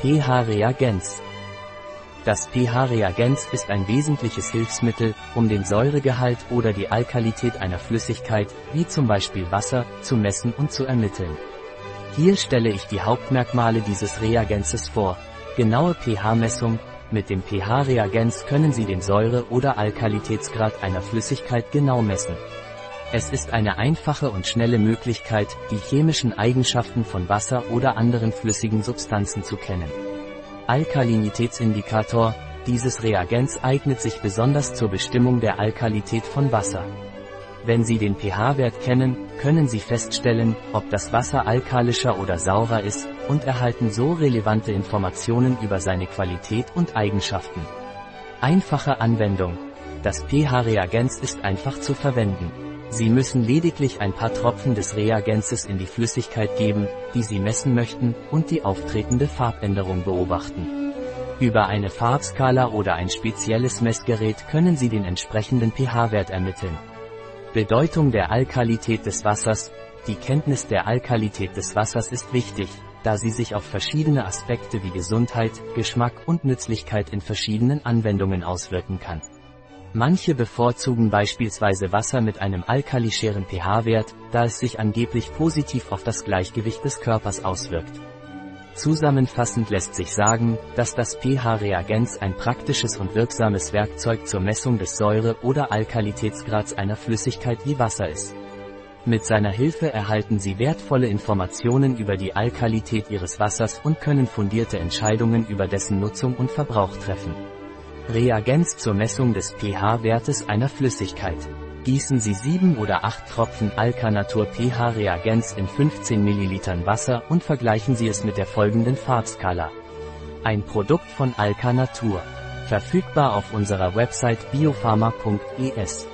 pH-Reagenz. Das pH-Reagenz ist ein wesentliches Hilfsmittel, um den Säuregehalt oder die Alkalität einer Flüssigkeit, wie zum Beispiel Wasser, zu messen und zu ermitteln. Hier stelle ich die Hauptmerkmale dieses Reagenzes vor. Genaue pH-Messung, mit dem pH-Reagenz können Sie den Säure- oder Alkalitätsgrad einer Flüssigkeit genau messen. Es ist eine einfache und schnelle Möglichkeit, die chemischen Eigenschaften von Wasser oder anderen flüssigen Substanzen zu kennen. Alkalinitätsindikator, dieses Reagenz eignet sich besonders zur Bestimmung der Alkalität von Wasser. Wenn Sie den pH-Wert kennen, können Sie feststellen, ob das Wasser alkalischer oder saurer ist, und erhalten so relevante Informationen über seine Qualität und Eigenschaften. Einfache Anwendung. Das pH-Reagenz ist einfach zu verwenden. Sie müssen lediglich ein paar Tropfen des Reagenzes in die Flüssigkeit geben, die Sie messen möchten, und die auftretende Farbänderung beobachten. Über eine Farbskala oder ein spezielles Messgerät können Sie den entsprechenden pH-Wert ermitteln. Bedeutung der Alkalität des Wassers Die Kenntnis der Alkalität des Wassers ist wichtig, da sie sich auf verschiedene Aspekte wie Gesundheit, Geschmack und Nützlichkeit in verschiedenen Anwendungen auswirken kann. Manche bevorzugen beispielsweise Wasser mit einem alkalischeren pH-Wert, da es sich angeblich positiv auf das Gleichgewicht des Körpers auswirkt. Zusammenfassend lässt sich sagen, dass das pH-Reagenz ein praktisches und wirksames Werkzeug zur Messung des Säure- oder Alkalitätsgrads einer Flüssigkeit wie Wasser ist. Mit seiner Hilfe erhalten Sie wertvolle Informationen über die Alkalität Ihres Wassers und können fundierte Entscheidungen über dessen Nutzung und Verbrauch treffen. Reagenz zur Messung des pH-Wertes einer Flüssigkeit. Gießen Sie 7 oder 8 Tropfen Alkanatur pH-Reagenz in 15 ml Wasser und vergleichen Sie es mit der folgenden Farbskala. Ein Produkt von Alkanatur. Verfügbar auf unserer Website biopharma.es.